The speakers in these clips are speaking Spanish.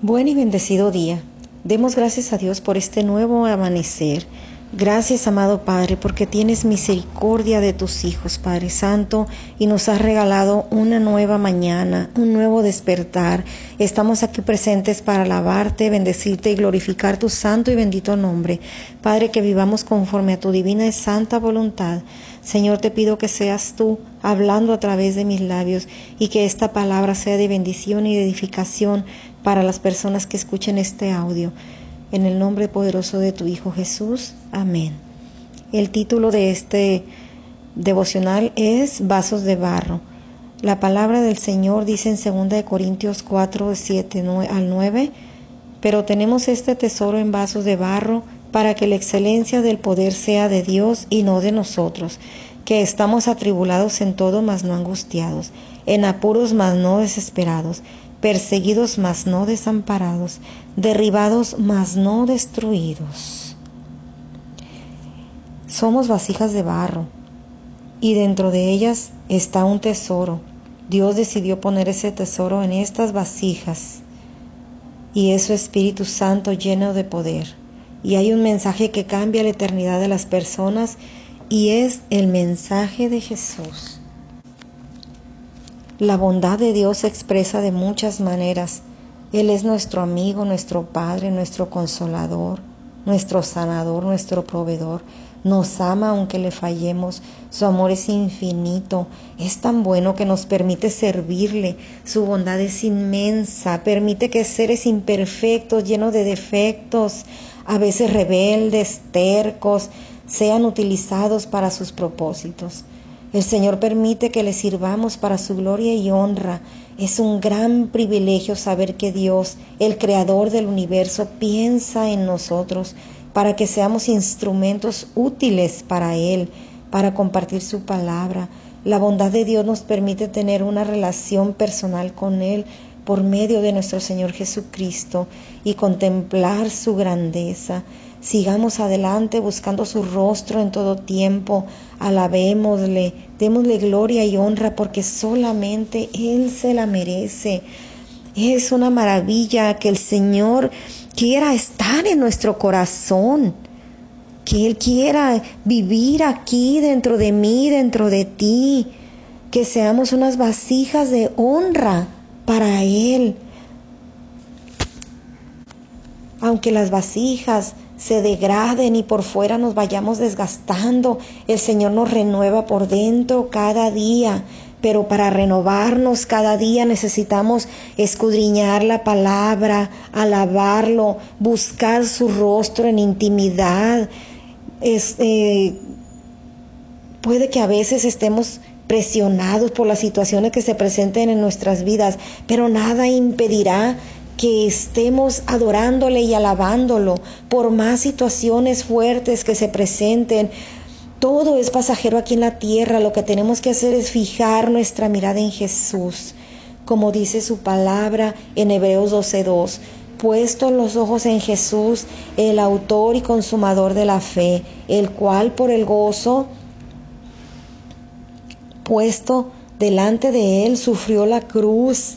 Buen y bendecido día. Demos gracias a Dios por este nuevo amanecer. Gracias, amado Padre, porque tienes misericordia de tus hijos, Padre Santo, y nos has regalado una nueva mañana, un nuevo despertar. Estamos aquí presentes para alabarte, bendecirte y glorificar tu santo y bendito nombre. Padre, que vivamos conforme a tu divina y santa voluntad. Señor, te pido que seas tú hablando a través de mis labios y que esta palabra sea de bendición y de edificación para las personas que escuchen este audio. En el nombre poderoso de tu Hijo Jesús. Amén. El título de este devocional es Vasos de Barro. La palabra del Señor dice en 2 Corintios 4, 7 al 9, pero tenemos este tesoro en vasos de barro para que la excelencia del poder sea de Dios y no de nosotros, que estamos atribulados en todo, mas no angustiados, en apuros, mas no desesperados, perseguidos mas no desamparados, derribados mas no destruidos. Somos vasijas de barro y dentro de ellas está un tesoro. Dios decidió poner ese tesoro en estas vasijas y es su Espíritu Santo lleno de poder. Y hay un mensaje que cambia la eternidad de las personas y es el mensaje de Jesús. La bondad de Dios se expresa de muchas maneras. Él es nuestro amigo, nuestro Padre, nuestro consolador, nuestro sanador, nuestro proveedor. Nos ama aunque le fallemos. Su amor es infinito. Es tan bueno que nos permite servirle. Su bondad es inmensa. Permite que seres imperfectos, llenos de defectos, a veces rebeldes, tercos, sean utilizados para sus propósitos. El Señor permite que le sirvamos para su gloria y honra. Es un gran privilegio saber que Dios, el creador del universo, piensa en nosotros para que seamos instrumentos útiles para Él, para compartir su palabra. La bondad de Dios nos permite tener una relación personal con Él por medio de nuestro Señor Jesucristo y contemplar su grandeza. Sigamos adelante buscando su rostro en todo tiempo, alabémosle, démosle gloria y honra porque solamente Él se la merece. Es una maravilla que el Señor quiera estar en nuestro corazón, que Él quiera vivir aquí dentro de mí, dentro de ti, que seamos unas vasijas de honra para Él. Aunque las vasijas se degraden y por fuera nos vayamos desgastando. El Señor nos renueva por dentro cada día, pero para renovarnos cada día necesitamos escudriñar la palabra, alabarlo, buscar su rostro en intimidad. Eh, puede que a veces estemos presionados por las situaciones que se presenten en nuestras vidas, pero nada impedirá que estemos adorándole y alabándolo por más situaciones fuertes que se presenten. Todo es pasajero aquí en la tierra. Lo que tenemos que hacer es fijar nuestra mirada en Jesús, como dice su palabra en Hebreos 12.2. Puesto los ojos en Jesús, el autor y consumador de la fe, el cual por el gozo puesto delante de él sufrió la cruz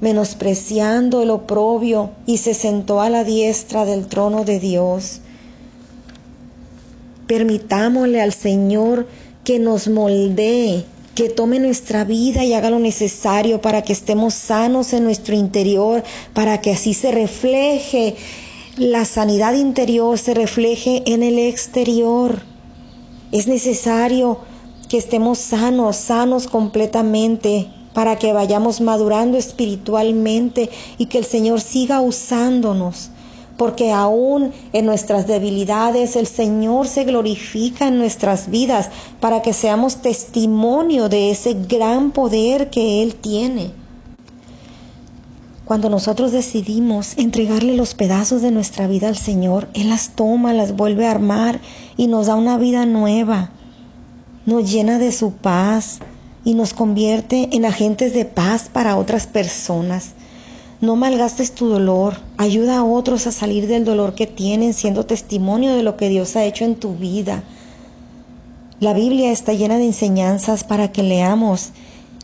menospreciando el oprobio, y se sentó a la diestra del trono de Dios. Permitámosle al Señor que nos moldee, que tome nuestra vida y haga lo necesario para que estemos sanos en nuestro interior, para que así se refleje la sanidad interior, se refleje en el exterior. Es necesario que estemos sanos, sanos completamente, para que vayamos madurando espiritualmente y que el Señor siga usándonos, porque aún en nuestras debilidades el Señor se glorifica en nuestras vidas para que seamos testimonio de ese gran poder que Él tiene. Cuando nosotros decidimos entregarle los pedazos de nuestra vida al Señor, Él las toma, las vuelve a armar y nos da una vida nueva, nos llena de su paz, y nos convierte en agentes de paz para otras personas. No malgastes tu dolor, ayuda a otros a salir del dolor que tienen siendo testimonio de lo que Dios ha hecho en tu vida. La Biblia está llena de enseñanzas para que leamos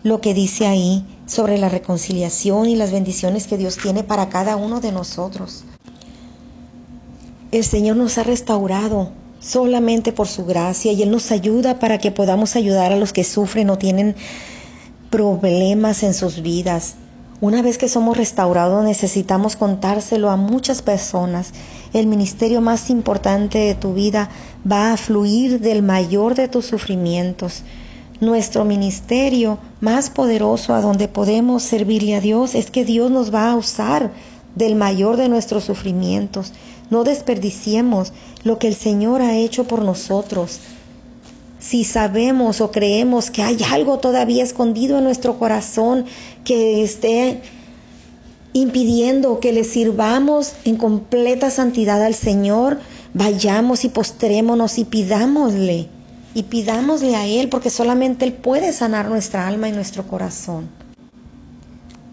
lo que dice ahí, sobre la reconciliación y las bendiciones que Dios tiene para cada uno de nosotros. El Señor nos ha restaurado solamente por su gracia y Él nos ayuda para que podamos ayudar a los que sufren o tienen problemas en sus vidas. Una vez que somos restaurados necesitamos contárselo a muchas personas. El ministerio más importante de tu vida va a fluir del mayor de tus sufrimientos. Nuestro ministerio más poderoso a donde podemos servirle a Dios es que Dios nos va a usar del mayor de nuestros sufrimientos. No desperdiciemos lo que el Señor ha hecho por nosotros. Si sabemos o creemos que hay algo todavía escondido en nuestro corazón que esté impidiendo que le sirvamos en completa santidad al Señor, vayamos y postrémonos y pidámosle, y pidámosle a Él, porque solamente Él puede sanar nuestra alma y nuestro corazón.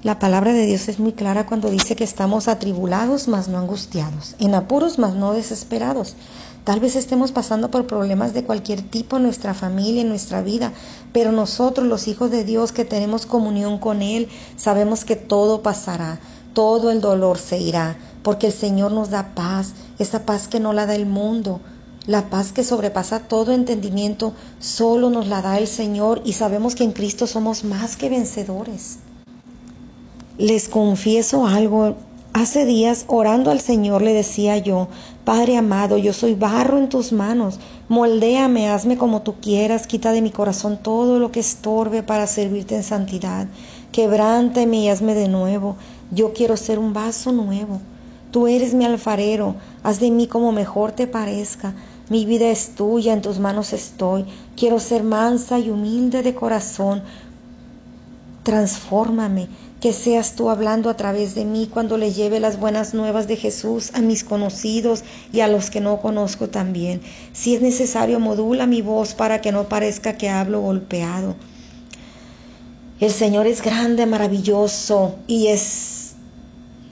La palabra de Dios es muy clara cuando dice que estamos atribulados, mas no angustiados, en apuros, mas no desesperados. Tal vez estemos pasando por problemas de cualquier tipo en nuestra familia, en nuestra vida, pero nosotros, los hijos de Dios que tenemos comunión con Él, sabemos que todo pasará, todo el dolor se irá, porque el Señor nos da paz, esa paz que no la da el mundo. La paz que sobrepasa todo entendimiento solo nos la da el Señor y sabemos que en Cristo somos más que vencedores. Les confieso algo. Hace días, orando al Señor, le decía yo, Padre amado, yo soy barro en tus manos, moldéame, hazme como tú quieras, quita de mi corazón todo lo que estorbe para servirte en santidad, quebrántame y hazme de nuevo, yo quiero ser un vaso nuevo. Tú eres mi alfarero, haz de mí como mejor te parezca, mi vida es tuya, en tus manos estoy, quiero ser mansa y humilde de corazón, transfórmame, que seas tú hablando a través de mí cuando le lleve las buenas nuevas de Jesús a mis conocidos y a los que no conozco también. Si es necesario, modula mi voz para que no parezca que hablo golpeado. El Señor es grande, maravilloso y es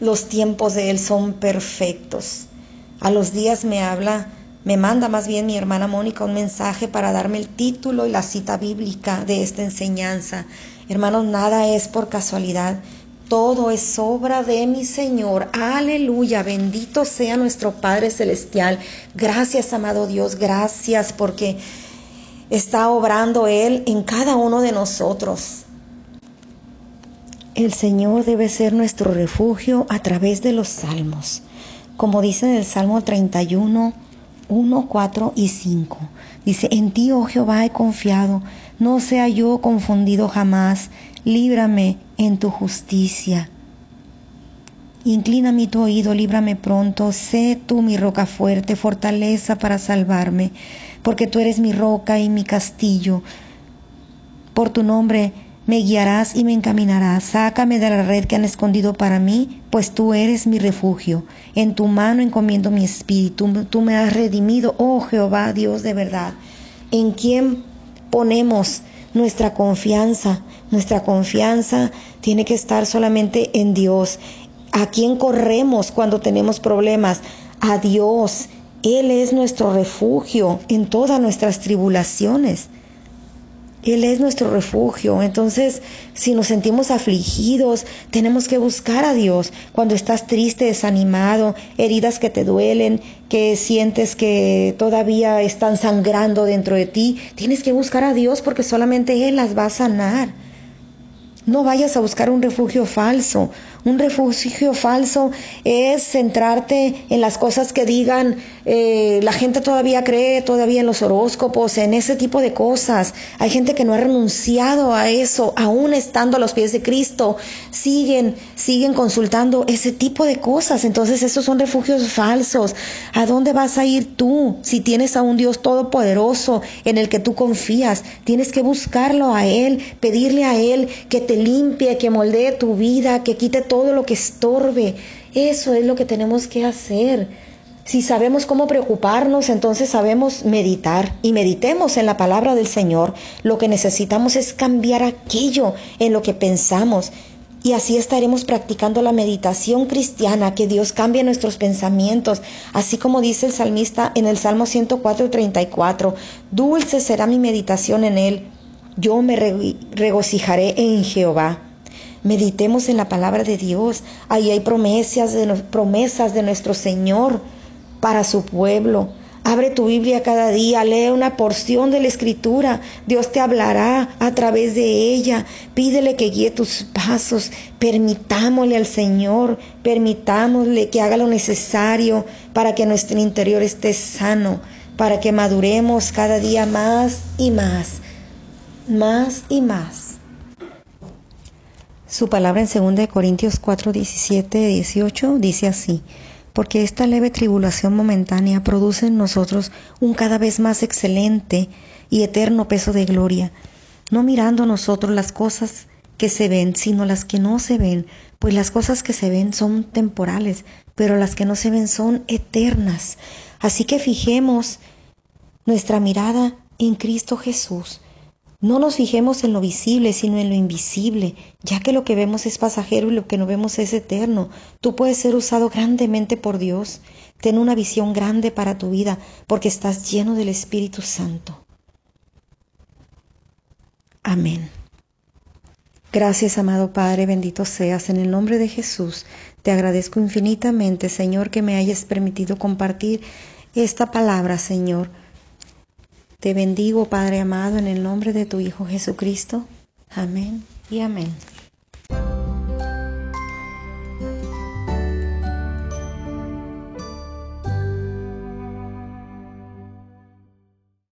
los tiempos de Él son perfectos. A los días me habla, me manda más bien mi hermana Mónica un mensaje para darme el título y la cita bíblica de esta enseñanza. Hermanos, nada es por casualidad. Todo es obra de mi Señor. Aleluya. Bendito sea nuestro Padre Celestial. Gracias, amado Dios. Gracias porque está obrando Él en cada uno de nosotros. El Señor debe ser nuestro refugio a través de los salmos. Como dice en el Salmo 31, 1, 4 y 5. Dice, en ti, oh Jehová, he confiado no sea yo confundido jamás, líbrame en tu justicia. Inclina mi tu oído, líbrame pronto, sé tú mi roca fuerte, fortaleza para salvarme, porque tú eres mi roca y mi castillo. Por tu nombre me guiarás y me encaminarás. Sácame de la red que han escondido para mí, pues tú eres mi refugio. En tu mano encomiendo mi espíritu. Tú me has redimido, oh Jehová, Dios de verdad. ¿En quién ponemos nuestra confianza. Nuestra confianza tiene que estar solamente en Dios. ¿A quién corremos cuando tenemos problemas? A Dios. Él es nuestro refugio en todas nuestras tribulaciones. Él es nuestro refugio. Entonces, si nos sentimos afligidos, tenemos que buscar a Dios. Cuando estás triste, desanimado, heridas que te duelen, que sientes que todavía están sangrando dentro de ti, tienes que buscar a Dios porque solamente Él las va a sanar. No vayas a buscar un refugio falso. Un refugio falso es centrarte en las cosas que digan, eh, la gente todavía cree todavía en los horóscopos, en ese tipo de cosas. Hay gente que no ha renunciado a eso, aún estando a los pies de Cristo, siguen, siguen consultando ese tipo de cosas. Entonces esos son refugios falsos. ¿A dónde vas a ir tú si tienes a un Dios todopoderoso en el que tú confías? Tienes que buscarlo a Él, pedirle a Él que te limpie, que moldee tu vida, que quite todo lo que estorbe. Eso es lo que tenemos que hacer. Si sabemos cómo preocuparnos, entonces sabemos meditar y meditemos en la palabra del Señor. Lo que necesitamos es cambiar aquello en lo que pensamos. Y así estaremos practicando la meditación cristiana, que Dios cambie nuestros pensamientos, así como dice el salmista en el Salmo 104:34, dulce será mi meditación en él, yo me regocijaré en Jehová. Meditemos en la palabra de Dios. Ahí hay promesas de, promesas de nuestro Señor para su pueblo. Abre tu Biblia cada día, lee una porción de la Escritura. Dios te hablará a través de ella. Pídele que guíe tus pasos. Permitámosle al Señor, permitámosle que haga lo necesario para que nuestro interior esté sano, para que maduremos cada día más y más, más y más. Su palabra en 2 Corintios 4, 17, 18 dice así porque esta leve tribulación momentánea produce en nosotros un cada vez más excelente y eterno peso de gloria, no mirando nosotros las cosas que se ven, sino las que no se ven, pues las cosas que se ven son temporales, pero las que no se ven son eternas. Así que fijemos nuestra mirada en Cristo Jesús, no nos fijemos en lo visible, sino en lo invisible, ya que lo que vemos es pasajero y lo que no vemos es eterno. Tú puedes ser usado grandemente por Dios. Ten una visión grande para tu vida, porque estás lleno del Espíritu Santo. Amén. Gracias, amado Padre, bendito seas. En el nombre de Jesús, te agradezco infinitamente, Señor, que me hayas permitido compartir esta palabra, Señor te bendigo, Padre amado, en el nombre de tu Hijo Jesucristo. Amén y amén.